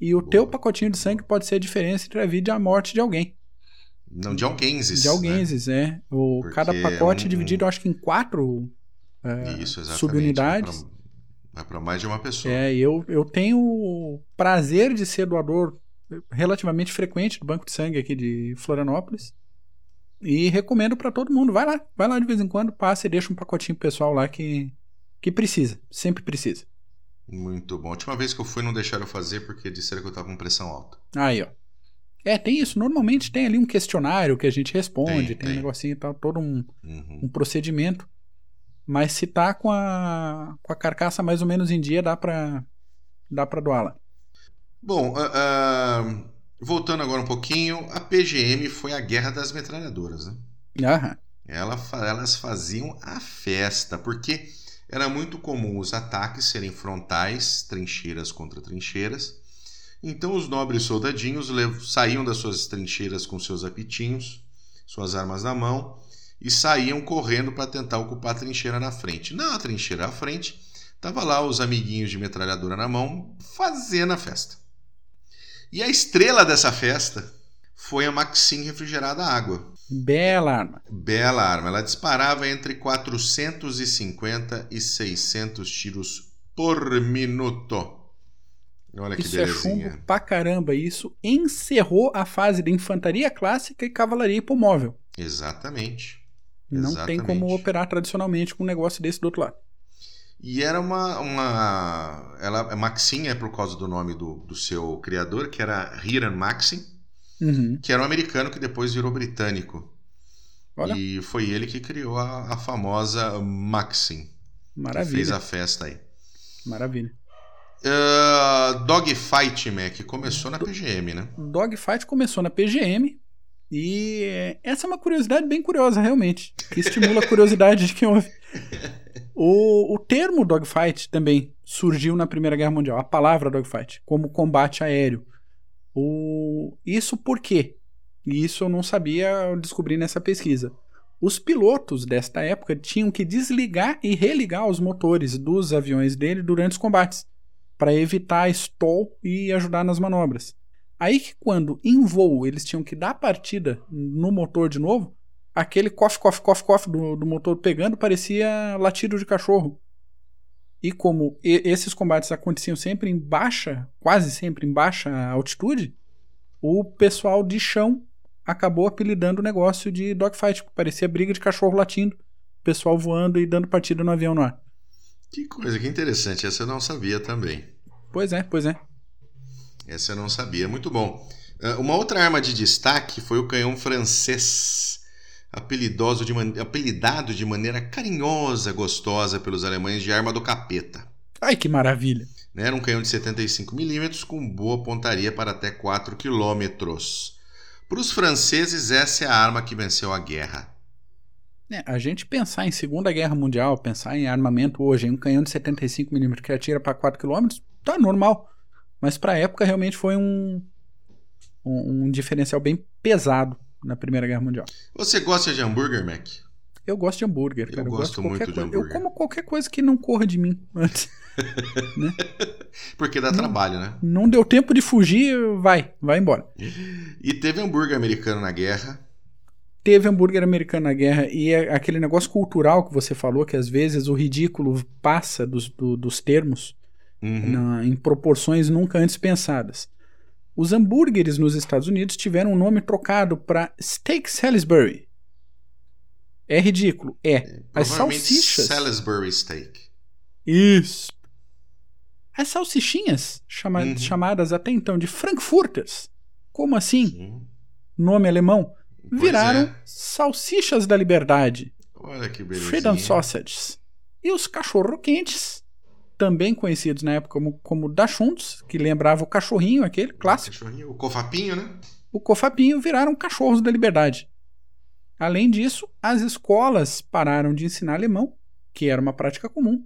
e o Boa. teu pacotinho de sangue pode ser a diferença entre a vida e a morte de alguém. Não, de alguém De alguém, é. O, Porque cada pacote um- é dividido, eu acho que em quatro é, Isso, subunidades. Vai Vai para mais de uma pessoa. É, eu, eu tenho o prazer de ser doador relativamente frequente do banco de sangue aqui de Florianópolis. E recomendo pra todo mundo. Vai lá, vai lá de vez em quando, passa e deixa um pacotinho pessoal lá que, que precisa, sempre precisa. Muito bom. A última vez que eu fui não deixaram fazer porque disseram que eu tava com pressão alta. Aí, ó. É, tem isso. Normalmente tem ali um questionário que a gente responde, Tem, tem, um tem. negocinho e tal, todo um, Uhum. um procedimento. Mas se tá com a, com a carcaça mais ou menos em dia, dá pra, dá pra doá-la. Bom, ah, ah, voltando agora um pouquinho, a PGM foi a guerra das metralhadoras, né? Aham. Ela elas faziam a festa, porque era muito comum os ataques serem frontais, trincheiras contra trincheiras. Então os nobres soldadinhos saíam das suas trincheiras com seus apitinhos, suas armas na mão, e saíam correndo para tentar ocupar a trincheira na frente. Na trincheira à frente, Tava lá os amiguinhos de metralhadora na mão fazendo a festa. E a estrela dessa festa foi a Maxim refrigerada água. Bela arma. Bela arma. Ela disparava entre 450 e 600 tiros por minuto. Olha que Isso é belezinha. chumbo pra caramba. Isso encerrou a fase de infantaria clássica e cavalaria hipomóvel. Exatamente. Não tem como Exatamente. operar tradicionalmente com um negócio desse do outro lado. E era uma. uma ela, Maxim é por causa do nome do, do seu criador, que era Hiram Maxim, Uhum. que era um americano que depois virou britânico. Olha, E foi ele que criou a, a famosa Maxim. Maravilha. fez a festa aí. Maravilha. Uh, Dogfight, Mac, começou na PGM, né? Dogfight começou na PGM e essa é uma curiosidade bem curiosa, realmente, que estimula a curiosidade de quem ouve. O, o termo dogfight também surgiu na Primeira Guerra Mundial, a palavra dogfight, como combate aéreo. O, isso por quê? Isso eu não sabia, eu descobri nessa pesquisa. Os pilotos desta época tinham que desligar e religar os motores dos aviões dele durante os combates, para evitar stall e ajudar nas manobras. Aí que quando em voo eles tinham que dar partida no motor de novo, aquele cof, cof, cof, cof do, do motor pegando parecia latido de cachorro. E como esses combates aconteciam sempre em baixa, quase sempre em baixa altitude, o pessoal de chão acabou apelidando o negócio de dogfight, porque parecia briga de cachorro latindo, o pessoal voando e dando partida no avião no ar. Que coisa, que interessante. Essa eu não sabia também. Pois é, pois é. Essa eu não sabia. Muito bom. Uh, Uma outra arma de destaque foi o canhão francês, apelidoso de man- apelidado de maneira carinhosa, gostosa pelos alemães de arma do capeta. Ai, que maravilha. né? Era um canhão de 75mm com boa pontaria para até 4 km. Para os franceses, essa é a arma que venceu a guerra. É, a gente pensar em Segunda Guerra Mundial, pensar em armamento hoje, em um canhão de 75mm que atira para 4 km, tá normal. Mas para a época realmente foi um, um, um diferencial bem pesado na Primeira Guerra Mundial. Você gosta de hambúrguer, Mac? Eu gosto de hambúrguer, cara. Eu gosto de qualquer muito de coisa. Eu hambúrguer. como qualquer coisa que não corra de mim antes. Porque dá trabalho, né? Não deu tempo de fugir, vai, vai embora. E teve hambúrguer americano na guerra. Teve hambúrguer americano na guerra e é aquele negócio cultural que você falou, que às vezes o ridículo passa dos, do- dos termos. Uhum. na- em proporções nunca antes pensadas. Os hambúrgueres nos Estados Unidos tiveram um nome trocado para Steak Salisbury. É ridículo, é. As salsichas. Salisbury steak. Isso. As salsichinhas, chama- Uhum. chamadas até então de Frankfurters, como assim? Sim. Nome alemão, Pois viraram é. salsichas da liberdade. Olha que beleza. Freedom Sausages. E os cachorro-quentes, também conhecidos na época como, como Dachshunds, que lembrava o cachorrinho, aquele clássico, O cofapinho, né? o cofapinho, viraram cachorros da liberdade. Além disso, as escolas pararam de ensinar alemão, que era uma prática comum.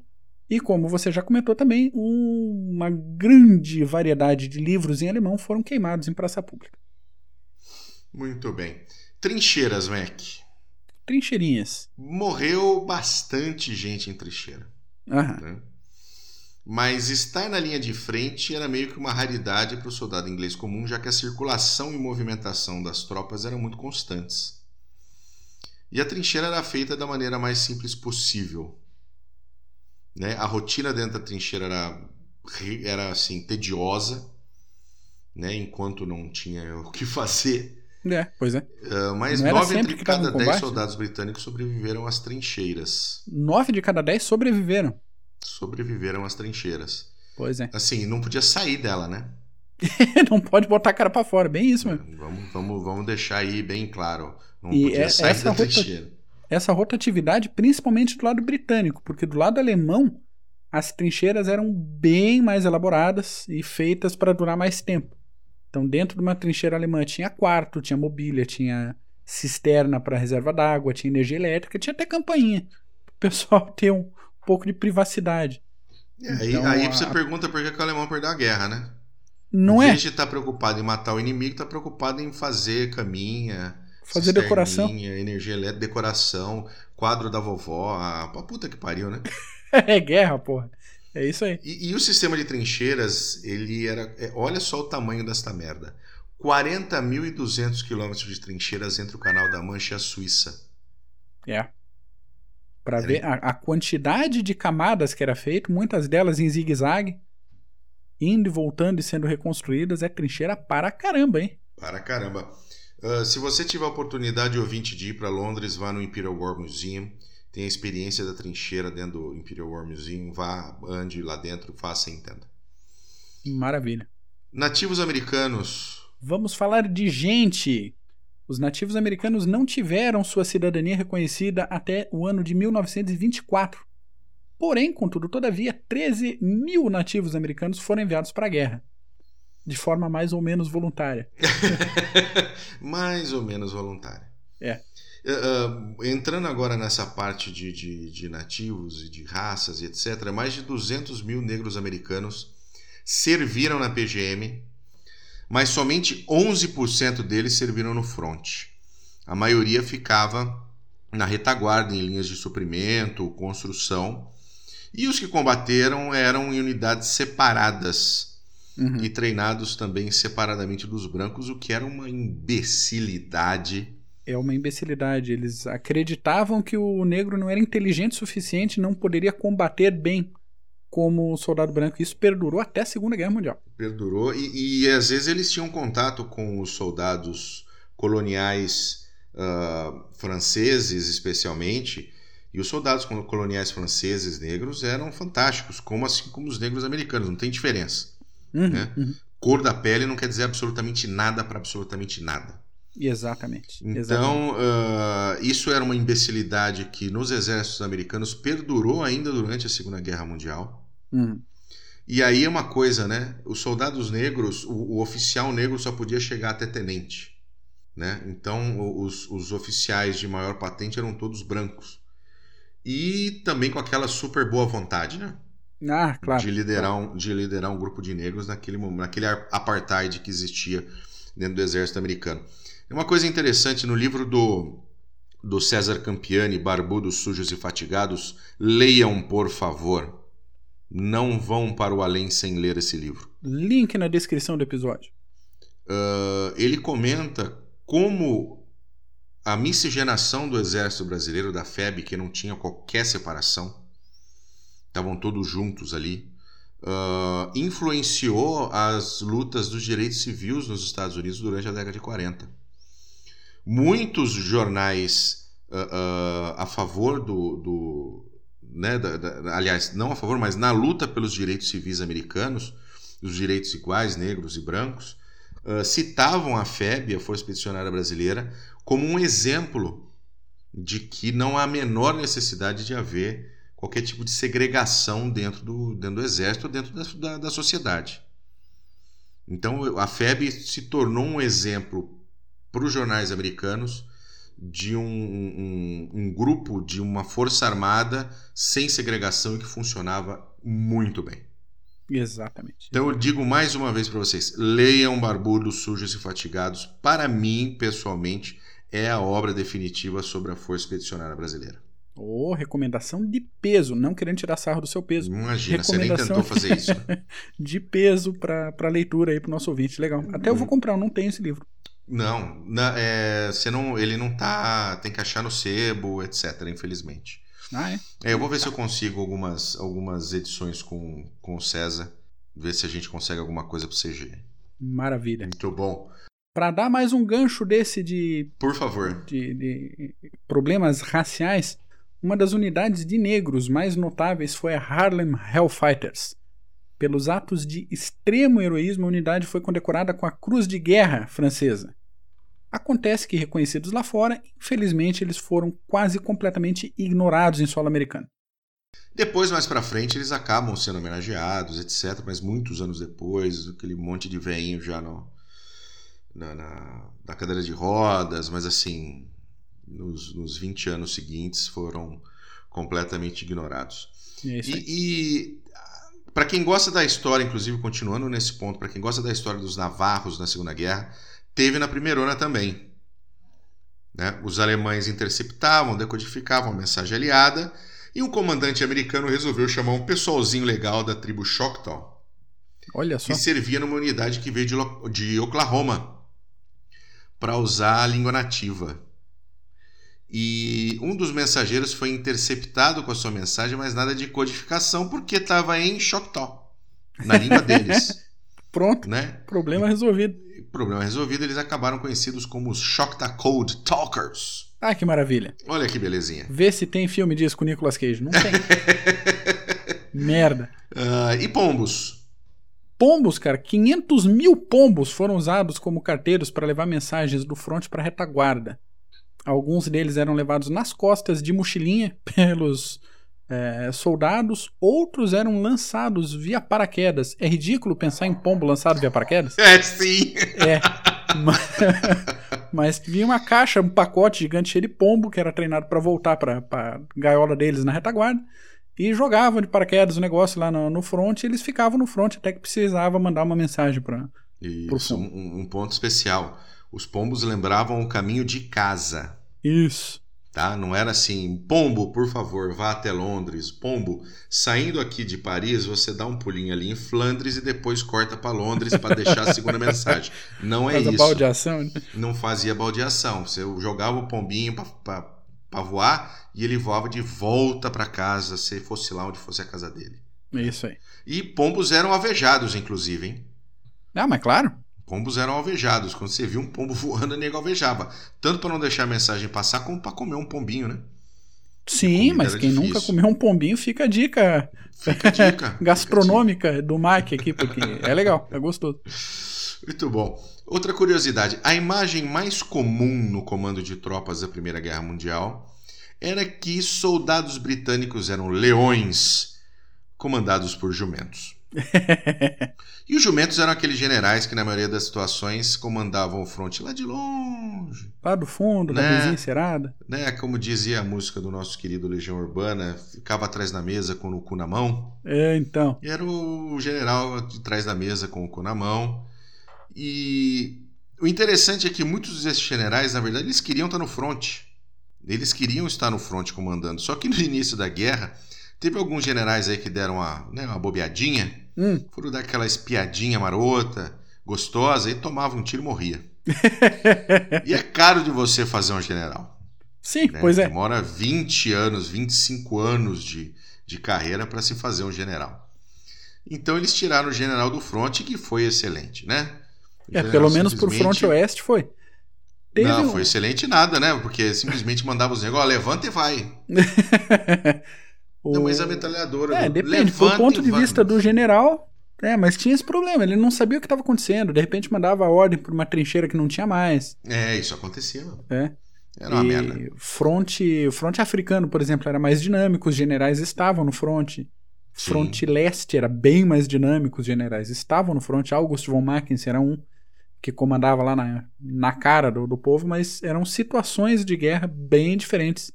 E como você já comentou também, um- uma grande variedade de livros em alemão foram queimados em praça pública. Muito bem. Trincheiras, Mac. Trincheirinhas. Morreu bastante gente em trincheira. Aham. né? Mas estar na linha de frente era meio que uma raridade para o soldado inglês comum, já que a circulação e movimentação das tropas eram muito constantes. E a trincheira era feita da maneira mais simples possível. Né? A rotina dentro da trincheira era, era assim, tediosa, né? enquanto não tinha o que fazer. É, pois é. Ah, mas Não nove entre cada dez soldados britânicos sobreviveram às trincheiras. Nove de cada dez sobreviveram. Sobreviveram às trincheiras. Pois é. Assim, não podia sair dela, né? não pode botar a cara pra fora, bem isso mesmo. Vamos, vamos, vamos deixar aí bem claro. Não E podia é- sair essa da rota- trincheira. Essa rotatividade, principalmente do lado britânico, porque do lado alemão, as trincheiras eram bem mais elaboradas e feitas para durar mais tempo. Então, dentro de uma trincheira alemã tinha quarto, tinha mobília, tinha cisterna para reserva d'água, tinha energia elétrica, tinha até campainha. Para o pessoal ter um pouco de privacidade. É, aí, Então, aí a- você pergunta por que, que o alemão perdeu a guerra, né? Não é vez de estar preocupado em matar o inimigo, está preocupado em fazer caminha, fazer decoração. energia elétrica, decoração, quadro da vovó. A, a puta que pariu, né? é guerra, porra. É isso aí. E, e, o sistema de trincheiras, ele era. É, olha só o tamanho desta merda. 40.200 quilômetros de trincheiras entre o Canal da Mancha e a Suíça. É. Para ver a, a, quantidade de camadas que era feito, muitas delas em zigue-zague, indo e voltando e sendo reconstruídas, é trincheira para caramba, hein? Para caramba. Uh, se você tiver a oportunidade, ouvinte, de ir para Londres, vá no Imperial War Museum tem a experiência da trincheira dentro do Imperial War Museum, vá, ande lá dentro, faça e entenda. Maravilha. Nativos americanos. Vamos falar de gente. Os nativos americanos não tiveram sua cidadania reconhecida até o ano de 1924. Porém, contudo, todavia, 13 mil nativos americanos foram enviados para a guerra. De forma mais ou menos voluntária. mais ou menos voluntária. É. Uh, entrando agora nessa parte de, de, de, nativos e de raças e etc., mais de 200 mil negros americanos serviram na PGM, mas somente 11% deles serviram no front. A maioria ficava na retaguarda, em linhas de suprimento, construção, e os que combateram eram em unidades separadas uhum. e treinados também separadamente dos brancos, o que era uma imbecilidade é uma imbecilidade. Eles acreditavam que o negro não era inteligente o suficiente, não poderia combater bem como soldado branco. Isso perdurou até a Segunda Guerra Mundial. Perdurou e, e às vezes eles tinham contato com os soldados coloniais uh, franceses, especialmente. E os soldados coloniais franceses negros eram fantásticos, como assim como os negros americanos, não tem diferença. Uhum, né? uhum. Cor da pele não quer dizer absolutamente nada para absolutamente nada. Exatamente. Então, uh, isso era uma imbecilidade que nos exércitos americanos perdurou ainda durante a Segunda Guerra Mundial. Uhum. E aí é uma coisa, né? Os soldados negros, o, o, oficial negro só podia chegar até tenente. Né? Então, os, os oficiais de maior patente eram todos brancos. E também com aquela super boa vontade, né? Ah, claro. De liderar um, de liderar um grupo de negros naquele, naquele apartheid que existia dentro do exército americano. Uma coisa interessante no livro do, do César Campiani, Barbudos, Sujos e Fatigados, leiam, por favor. Não vão para o além sem ler esse livro. Link na descrição do episódio. Uh, ele comenta como a miscigenação do exército brasileiro, da FEB, que não tinha qualquer separação, estavam todos juntos ali, uh, influenciou as lutas dos direitos civis nos Estados Unidos durante a década de 40 muitos jornais uh, a favor do. do né, da, da, aliás, não a favor, mas na luta pelos direitos civis americanos, os direitos iguais, negros e brancos, uh, citavam a FEB, a Força Expedicionária Brasileira, como um exemplo de que não há a menor necessidade de haver qualquer tipo de segregação dentro do, dentro do exército, dentro da, da, da sociedade. Então a FEB se tornou um exemplo para os jornais americanos de um, um, um, grupo, de uma força armada sem segregação e que funcionava muito bem. Exatamente. Então eu digo mais uma vez para vocês: leiam Barbudos, Sujos e Fatigados. Para mim, pessoalmente, é a obra definitiva sobre a Força Expedicionária Brasileira. Oh, recomendação de peso, não querendo tirar sarro do seu peso. Imagina, você nem tentou fazer isso. Né? de peso para leitura aí para o nosso ouvinte, legal. Até eu vou comprar, eu não tenho esse livro. Não, na, é, você não, ele não tá. Tem que achar no sebo, etc. Infelizmente. Ah, é? é eu vou ver se eu consigo algumas, algumas edições com, com o César. Ver se a gente consegue alguma coisa pro CG. Maravilha. Muito bom. Para dar mais um gancho desse de. Por favor. De, de problemas raciais, uma das unidades de negros mais notáveis foi a Harlem Hellfighters. Pelos atos de extremo heroísmo, a unidade foi condecorada com a Cruz de Guerra francesa. Acontece que, reconhecidos lá fora, infelizmente eles foram quase completamente ignorados em solo americano. Depois, mais para frente, eles acabam sendo homenageados, etc. Mas muitos anos depois, aquele monte de veinho já no, na, na, na, cadeira de rodas, mas assim, nos, nos 20 anos seguintes foram completamente ignorados. É e, e para quem gosta da história, inclusive continuando nesse ponto, para quem gosta da história dos navarros na Segunda Guerra, teve na Primeirona também. Né? Os alemães interceptavam, decodificavam a mensagem aliada E um comandante americano resolveu chamar um pessoalzinho legal da tribo Choctaw, Olha só. que servia numa unidade que veio de, de Oklahoma, para usar a língua nativa. E um dos mensageiros foi interceptado com a sua mensagem, mas nada de codificação, porque estava em Choctaw, na língua deles, Pronto, né? problema resolvido. Problema resolvido, eles acabaram conhecidos como os Choctaw Code Talkers. Ah, que maravilha. Olha que belezinha. Vê se tem filme disso com o Nicolas Cage. Não tem. Merda. Ah, e pombos? Pombos, cara, 500 mil pombos foram usados como carteiros para levar mensagens do fronte para a retaguarda. Alguns deles eram levados nas costas de mochilinha pelos eh, soldados, outros eram lançados via paraquedas. É ridículo pensar em pombo lançado via paraquedas? É sim! É. Mas, mas vinha uma caixa, um pacote gigante cheio de pombo que era treinado para voltar para a gaiola deles na retaguarda e jogavam de paraquedas o negócio lá no, no front e eles ficavam no front até que precisava mandar uma mensagem para. Isso, um, um ponto especial. Os pombos lembravam o caminho de casa, Isso. Tá? Não era assim, pombo, por favor, vá até Londres. Pombo, saindo aqui de Paris, você dá um pulinho ali em Flandres e depois corta para Londres para deixar a segunda mensagem. Não é Faz isso. baldeação. né? Não fazia baldeação. Você jogava o pombinho para voar e ele voava de volta para casa, se fosse lá onde fosse a casa dele. É isso aí. E pombos eram alvejados, inclusive, hein? Ah, mas claro. Pombos eram alvejados. Quando você viu um pombo voando, nego alvejava. Tanto para não deixar a mensagem passar, como para comer um pombinho, né? Sim, mas quem difícil. nunca comeu um pombinho, fica a dica Fica a dica. fica a gastronômica do Mike aqui, porque é legal, é gostoso. dica. Muito bom. Outra curiosidade: a imagem mais comum no comando de tropas da Primeira Guerra Mundial era que soldados britânicos eram leões comandados por jumentos. E os jumentos eram aqueles generais que, na maioria das situações, comandavam o fronte lá de longe. Lá do fundo, da Né? vizinha encerada. Né? Como dizia a música do nosso querido Legião Urbana, ficava atrás da mesa com o cu na mão. É, então. E era o general de trás da mesa com o cu na mão. E o interessante é que muitos desses generais, na verdade, eles queriam estar no fronte. Eles queriam estar no fronte comandando. Só que no início da guerra, teve alguns generais aí que deram uma, né, uma bobeadinha, Hum. foram dar aquela espiadinha marota, gostosa, e tomavam um tiro e morria. E é caro de você fazer um general. Sim, né? pois é. Demora 20 anos, 25 anos de, de carreira para se fazer um general. Então eles tiraram o general do fronte, que foi excelente, né? É, pelo menos pro simplesmente- fronte oeste foi. Teve Não, um- foi excelente nada, né? Porque simplesmente mandava os negócios, levanta e vai. o... Não, mas a metralhadora. É, do- depende. Do ponto de vista do general, é, mas tinha esse problema. Ele não sabia o que estava acontecendo. De repente mandava ordem por uma trincheira que não tinha mais. É, isso acontecia. mano. É. Era uma e merda. Fronte, fronte africano, por exemplo, era mais dinâmico. Os generais estavam no fronte. Sim. Fronte leste era bem mais dinâmico. Os generais estavam no fronte. August von Mackensen era um que comandava lá na, na cara do, do povo, mas eram situações de guerra bem diferentes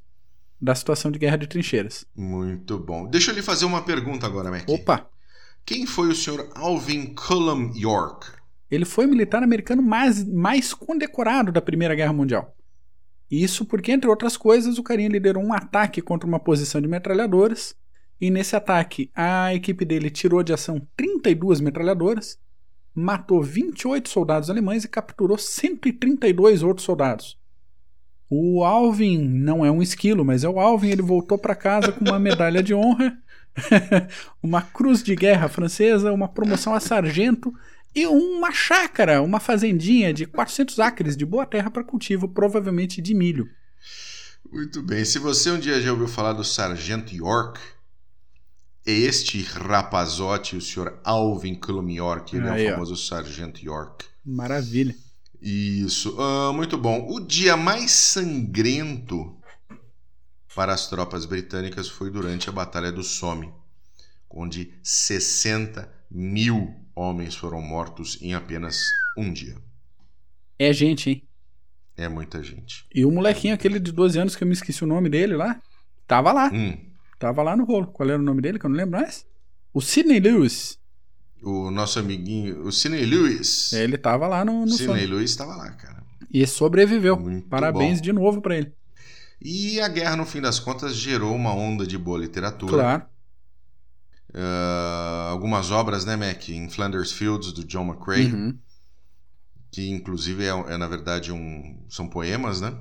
da situação de guerra de trincheiras. Muito bom. Deixa eu lhe fazer uma pergunta agora, Mac. Opa! Quem foi o senhor Alvin Cullum York? Ele foi o militar americano mais, mais condecorado da Primeira Guerra Mundial. Isso porque, entre outras coisas, o carinha liderou um ataque contra uma posição de metralhadoras. E nesse ataque, a equipe dele tirou de ação 32 metralhadoras, matou 28 soldados alemães e capturou 132 outros soldados. O Alvin não é um esquilo, mas é o Alvin. Ele voltou para casa com uma medalha de honra, uma cruz de guerra francesa, uma promoção a sargento e uma chácara, uma fazendinha de 400 acres de boa terra para cultivo, provavelmente de milho. Muito bem. Se você um dia já ouviu falar do Sargento York, é este rapazote, o senhor Alvin Cullum York, ele é Aí, o ó. famoso Sargento York. Maravilha. Isso. Ah, muito bom. O dia mais sangrento para as tropas britânicas foi durante a Batalha do Somme, onde 60 mil homens foram mortos em apenas um dia. É gente, hein? É muita gente. E o molequinho, aquele de 12 anos que eu me esqueci o nome dele lá, tava lá. Hum, Tava lá no rolo. Qual era o nome dele que eu não lembro mais? O Sidney Lewis. O nosso amiguinho, o Sidney Lewis. Ele tava lá no, no Sidney som. Lewis estava lá, cara. E sobreviveu. Muito Parabéns bom. de novo pra ele. E a guerra, no fim das contas, gerou uma onda de boa literatura. Claro. Uh, algumas obras, né, Mac? Em Flanders Fields, do John McCrae, Uhum. que inclusive é, é, na verdade, um, são poemas, né?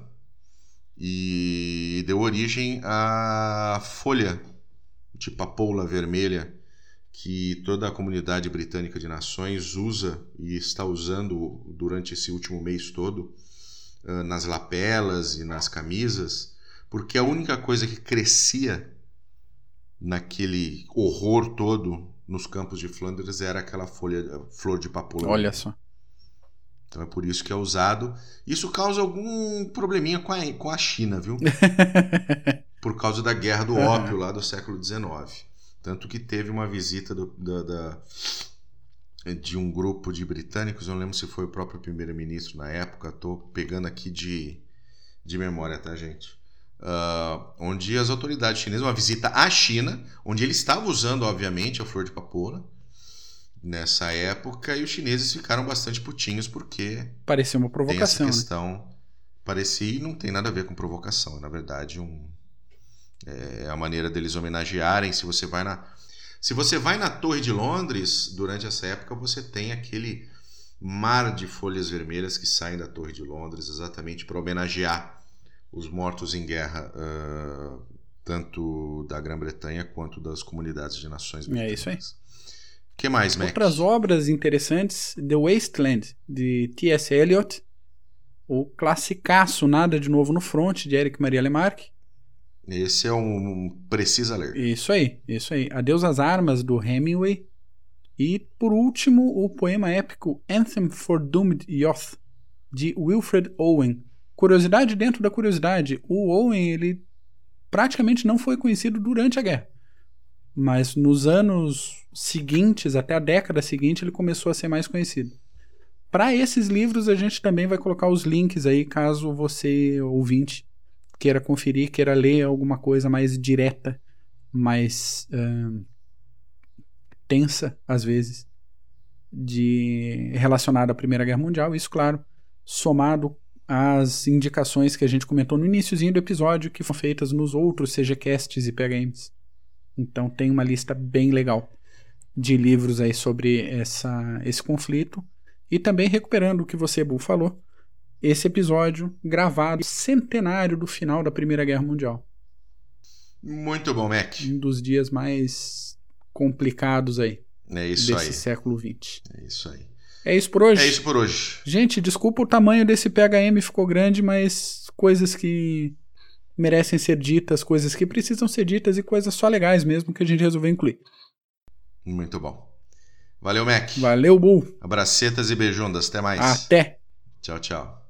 E deu origem à Folha de Papoula Vermelha, que toda a comunidade britânica de nações usa e está usando durante esse último mês todo uh, nas lapelas e nas camisas, porque a única coisa que crescia naquele horror todo nos campos de Flandres era aquela folha, flor de papoula. Olha só. Então é por isso que é usado. Isso causa algum probleminha com a, com a China, viu? por causa da guerra do ópio lá do século XIX. Tanto que teve uma visita do, da, da, de um grupo de britânicos, eu não lembro se foi o próprio primeiro-ministro na época, estou pegando aqui de, de memória, tá, gente? Uh, onde as autoridades chinesas, uma visita à China, onde ele estava usando, obviamente, a flor de papoula nessa época, e os chineses ficaram bastante putinhos porque. Parecia uma provocação. Tem essa questão. Né? Parecia e não tem nada a ver com provocação, é na verdade um. É a maneira deles homenagearem. Se você vai na. Se você vai na Torre de Londres, durante essa época, você tem aquele mar de folhas vermelhas que saem da Torre de Londres exatamente para homenagear os mortos em guerra, uh, tanto da Grã-Bretanha quanto das comunidades de nações britânicas. É isso aí. O que mais, Mac? Outras obras interessantes, The Wasteland, de T.S. Eliot, o classicaço Nada de Novo no Front, de Eric Maria Lemarque. Esse é um, um precisa ler. Isso aí, isso aí. Adeus às Armas, do Hemingway. E, por último, o poema épico Anthem for Doomed Youth, de Wilfred Owen, curiosidade dentro da curiosidade, o Owen ele praticamente não foi conhecido durante a guerra. Mas nos anos seguintes, até a década seguinte, ele começou a ser mais conhecido. Para esses livros, a gente também vai colocar os links aí, caso você, ouvinte, queira conferir, queira ler alguma coisa mais direta, mais uh, tensa, às vezes, de relacionada à Primeira Guerra Mundial. Isso, claro, somado as indicações que a gente comentou no iníciozinho do episódio, que foram feitas nos outros CGCasts e PHMs. Então tem uma lista bem legal de livros aí sobre essa, esse conflito. E também recuperando o que você, Bu, falou, esse episódio gravado centenário do final da Primeira Guerra Mundial. Muito bom, Mac. Um dos dias mais complicados aí. É isso desse aí. século XX. É isso aí. É isso por hoje? É isso por hoje. Gente, desculpa o tamanho desse PHM ficou grande, mas coisas que merecem ser ditas, coisas que precisam ser ditas e coisas só legais mesmo que a gente resolveu incluir. Muito bom. Valeu, Mac. Valeu, Bull. Abracetas e beijundas. Até mais. Até. Tchau, tchau.